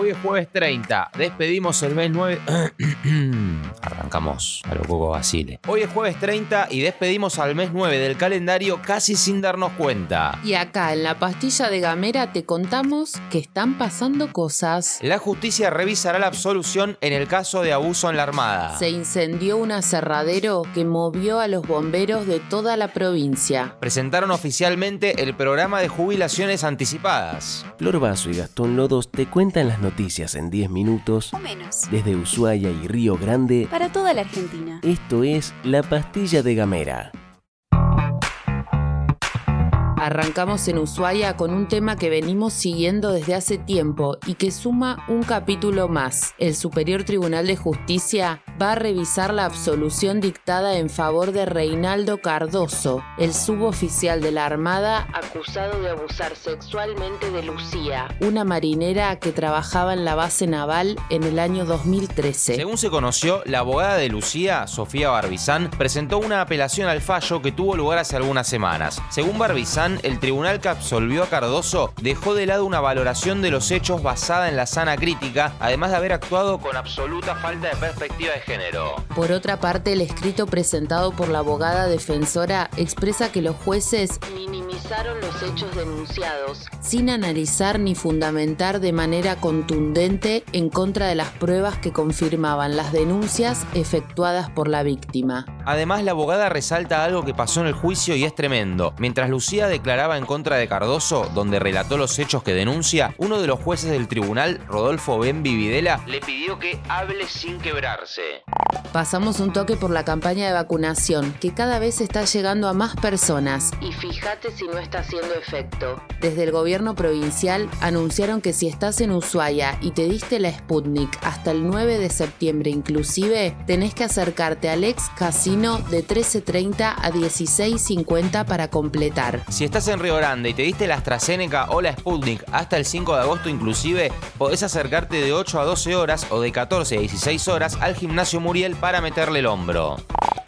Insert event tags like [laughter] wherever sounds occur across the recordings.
Hoy es jueves 30, despedimos el mes 9. [clears throat] Arrancamos a lo poco Basile. Hoy es jueves 30 y despedimos al mes 9 del calendario casi sin darnos cuenta. Y acá en la pastilla de Gamera te contamos que están pasando cosas. La justicia revisará la absolución en el caso de abuso en la Armada. Se incendió un aserradero que movió a los bomberos de toda la provincia. Presentaron oficialmente el programa de jubilaciones anticipadas. Flor Vaso y Gastón Lodos te cuentan las noticias en 10 minutos o menos. desde Ushuaia y Río Grande. Para toda la Argentina. Esto es La Pastilla de Gamera. Arrancamos en Ushuaia con un tema que venimos siguiendo desde hace tiempo y que suma un capítulo más. El Superior Tribunal de Justicia va a revisar la absolución dictada en favor de Reinaldo Cardoso, el suboficial de la Armada acusado de abusar sexualmente de Lucía, una marinera que trabajaba en la base naval en el año 2013. Según se conoció, la abogada de Lucía, Sofía Barbizán, presentó una apelación al fallo que tuvo lugar hace algunas semanas. Según Barbizán, el tribunal que absolvió a Cardoso dejó de lado una valoración de los hechos basada en la sana crítica, además de haber actuado con absoluta falta de perspectiva de género. Por otra parte, el escrito presentado por la abogada defensora expresa que los jueces minimizaron los hechos denunciados sin analizar ni fundamentar de manera contundente en contra de las pruebas que confirmaban las denuncias efectuadas por la víctima. Además, la abogada resalta algo que pasó en el juicio y es tremendo. Mientras Lucía declaraba en contra de Cardoso, donde relató los hechos que denuncia, uno de los jueces del tribunal, Rodolfo Benvi Videla, le pidió que hable sin quebrarse. Pasamos un toque por la campaña de vacunación, que cada vez está llegando a más personas. Y fíjate si no está haciendo efecto. Desde el gobierno provincial anunciaron que si estás en Ushuaia y te diste la Sputnik hasta el 9 de septiembre inclusive, tenés que acercarte al ex casino de 13.30 a 16.50 para completar. Si estás en Río Grande y te diste la AstraZeneca o la Sputnik hasta el 5 de agosto inclusive, podés acercarte de 8 a 12 horas o de 14 a 16 horas al gimnasio Muriel para meterle el hombro.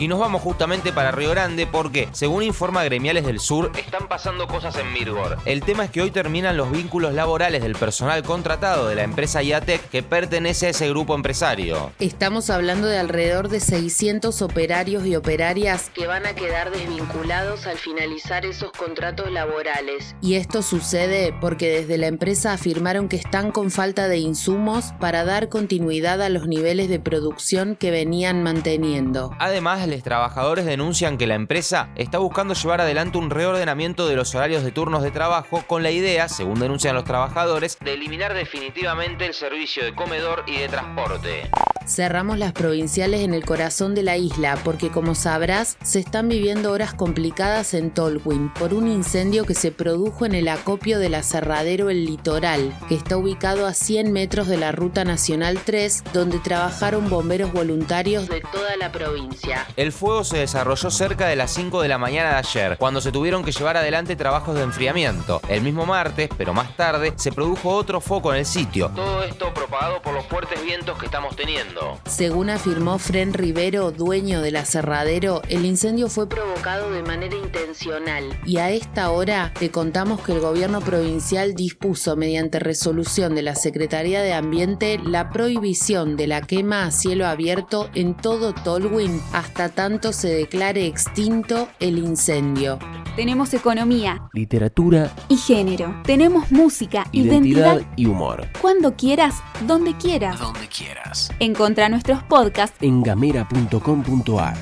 Y nos vamos justamente para Río Grande porque, según informa Gremiales del Sur, están pasando cosas en Mirgor. El tema es que hoy terminan los vínculos laborales del personal contratado de la empresa IATEC que pertenece a ese grupo empresario. Estamos hablando de alrededor de 600 operarios y operarias que van a quedar desvinculados al finalizar esos contratos laborales. Y esto sucede porque desde la empresa afirmaron que están con falta de insumos para dar continuidad a los niveles de producción que venían manteniendo. Además, los trabajadores denuncian que la empresa está buscando llevar adelante un reordenamiento de los horarios de turnos de trabajo con la idea, según denuncian los trabajadores, de eliminar definitivamente el servicio de comedor y de transporte. Cerramos las provinciales en el corazón de la isla porque como sabrás se están viviendo horas complicadas en Tolwyn por un incendio que se produjo en el acopio del aserradero El Litoral, que está ubicado a 100 metros de la Ruta Nacional 3, donde trabajaron bomberos voluntarios de toda la provincia. El fuego se desarrolló cerca de las 5 de la mañana de ayer, cuando se tuvieron que llevar adelante trabajos de enfriamiento. El mismo martes, pero más tarde, se produjo otro foco en el sitio. Todo esto propagado por los fuertes vientos que estamos teniendo. Según afirmó Fren Rivero, dueño del aserradero, el incendio fue provocado de manera intencional y a esta hora te contamos que el gobierno provincial dispuso mediante resolución de la Secretaría de Ambiente la prohibición de la quema a cielo abierto en todo Tolwyn hasta tanto se declare extinto el incendio. Tenemos economía, Literatura, y género. Tenemos música, identidad, identidad. y humor. Cuando quieras, donde quieras. Donde quieras. Encontra nuestros podcasts En gamera.com.ar.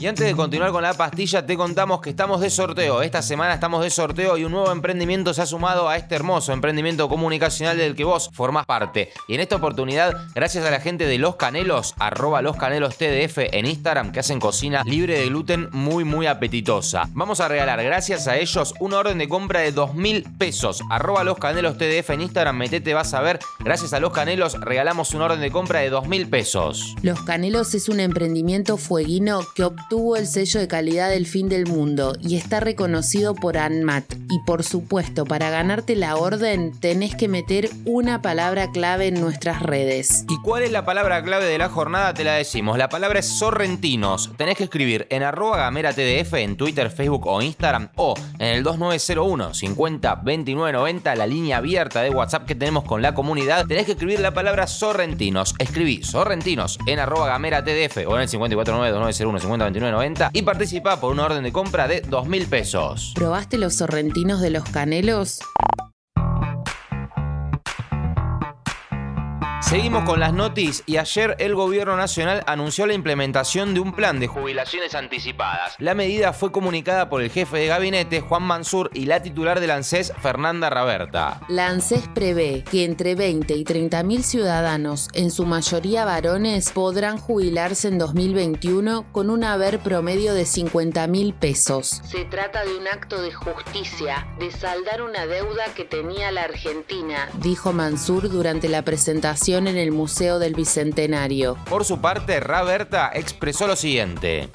Y antes de continuar con la pastilla, te contamos que estamos de sorteo. Esta semana estamos de sorteo y un nuevo emprendimiento se ha sumado a este hermoso emprendimiento comunicacional del que vos formás parte. Y en esta oportunidad, gracias a la gente de Los Canelos, arroba Los Canelos TDF en Instagram, que hacen cocina libre de gluten muy, muy apetitosa. Vamos a regalar, gracias a ellos, una orden de compra de 2 mil pesos. Arroba Los Canelos TDF en Instagram, metete, vas a ver. Gracias a Los Canelos, regalamos una orden de compra de 2 mil pesos. Los Canelos es un emprendimiento fueguino que obtuvo el sello de calidad del fin del mundo y está reconocido por ANMAT. Y por supuesto, para ganarte la orden tenés que meter una palabra clave en nuestras redes. ¿Y cuál es la palabra clave de la jornada? Te la decimos. La palabra es sorrentinos. Tenés que escribir en arroba gamera TDF en Twitter, Facebook o Instagram o en el 2901 50 29 90, la línea abierta de WhatsApp que tenemos con la comunidad. Tenés que escribir la palabra sorrentinos. Escribí sorrentinos en arroba gamera TDF o en el 549 2901 50 29 90 y participa por una orden de compra de 2 mil pesos. ¿Probaste los sorrentinos de los canelos? Seguimos con las noticias y ayer el gobierno nacional anunció la implementación de un plan de jubilaciones anticipadas. La medida fue comunicada por el jefe de gabinete Juan Mansur y la titular del ANSES Fernanda Raberta. La ANSES prevé que entre 20 y 30 mil ciudadanos, en su mayoría varones, podrán jubilarse en 2021 con un haber promedio de 50 mil pesos. Se trata de un acto de justicia, de saldar una deuda que tenía la Argentina, dijo Mansur durante la presentación en el Museo del Bicentenario. Por su parte, Raberta expresó lo siguiente.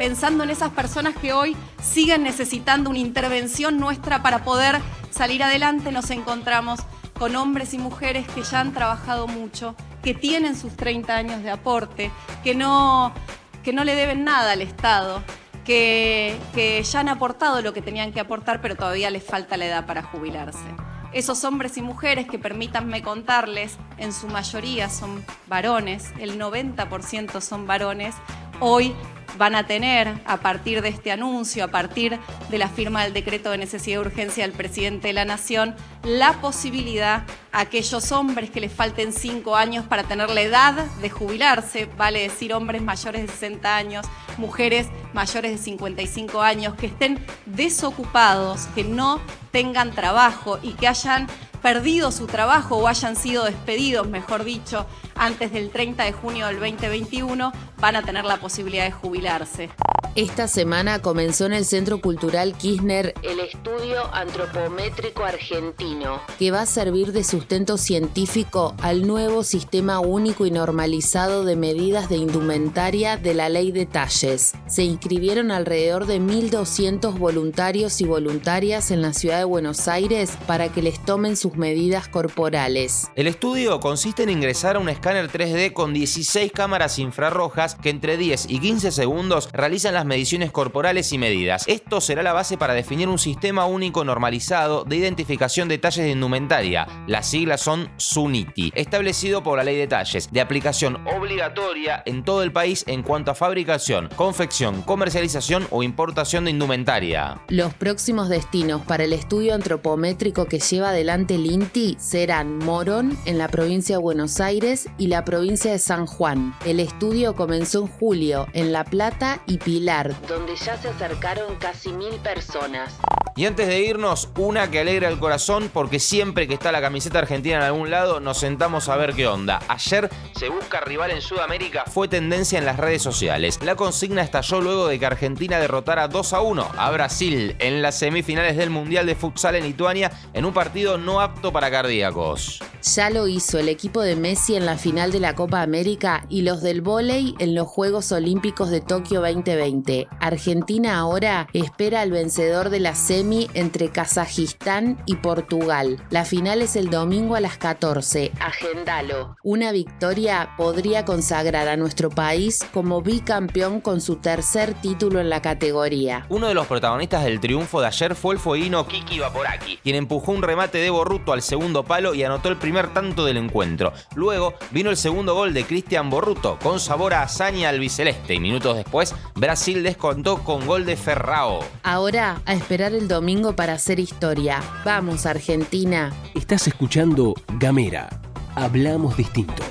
Pensando en esas personas que hoy siguen necesitando una intervención nuestra para poder salir adelante, nos encontramos con hombres y mujeres que ya han trabajado mucho, que tienen sus 30 años de aporte, que no, que no le deben nada al Estado, que, que ya han aportado lo que tenían que aportar, pero todavía les falta la edad para jubilarse esos hombres y mujeres que permítanme contarles, en su mayoría son varones, el 90% son varones, hoy van a tener, a partir de este anuncio, a partir de la firma del decreto de necesidad y urgencia del presidente de la Nación, la posibilidad a aquellos hombres que les falten cinco años para tener la edad de jubilarse, vale decir hombres mayores de 60 años, mujeres mayores de 55 años, que estén desocupados, que no tengan trabajo y que hayan perdido su trabajo o hayan sido despedidos, mejor dicho, antes del 30 de junio del 2021, van a tener la posibilidad de jubilarse. Esta semana comenzó en el Centro Cultural Kirchner el estudio antropométrico argentino, que va a servir de sustento científico al nuevo sistema único y normalizado de medidas de indumentaria de la ley de talles. Se inscribieron alrededor de 1.200 voluntarios y voluntarias en la ciudad de Buenos Aires para que les tomen sus medidas corporales. El estudio consiste en ingresar a un escáner 3D con 16 cámaras infrarrojas que entre 10 y 15 segundos realizan las mediciones corporales y medidas. Esto será la base para definir un sistema único normalizado de identificación de talles de indumentaria. Las siglas son SUNITI, establecido por la ley de talles, de aplicación obligatoria en todo el país en cuanto a fabricación, confección, comercialización o importación de indumentaria. Los próximos destinos para el estudio antropométrico que lleva adelante el INTI serán Morón, en la provincia de Buenos Aires, y la provincia de San Juan. El estudio comenzó en julio en La Plata y Pilar, donde ya se acercaron casi mil personas. Y antes de irnos, una que alegra el corazón porque siempre que está la camiseta argentina en algún lado nos sentamos a ver qué onda. Ayer se busca rival en Sudamérica, fue tendencia en las redes sociales. La consigna estalló luego de que Argentina derrotara 2 a 1 a Brasil en las semifinales del Mundial de Futsal en Lituania en un partido no apto para cardíacos. Ya lo hizo el equipo de Messi en la final de la Copa América y los del vóley en los Juegos Olímpicos de Tokio 2020. Argentina ahora espera al vencedor de la semi entre Kazajistán y Portugal. La final es el domingo a las 14. Agendalo. Una victoria podría consagrar a nuestro país como bicampeón con su tercer título en la categoría. Uno de los protagonistas del triunfo de ayer fue el fueguino Kiki Vaporaki, quien empujó un remate de Borruto al segundo palo y anotó el primer tanto del encuentro. Luego vino el segundo gol de Cristian Borruto con sabor a hazaña albiceleste y minutos después Brasil descontó con gol de Ferrao. Ahora a esperar el domingo para hacer historia. Vamos Argentina. Estás escuchando Gamera. Hablamos distinto.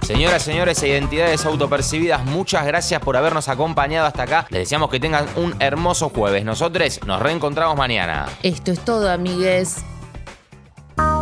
Señoras, señores e identidades autopercibidas, muchas gracias por habernos acompañado hasta acá. Les deseamos que tengan un hermoso jueves. Nosotros nos reencontramos mañana. Esto es todo, amigues.